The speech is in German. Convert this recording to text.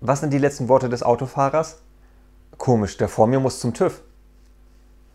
Was sind die letzten Worte des Autofahrers? Komisch, der vor mir muss zum TÜV.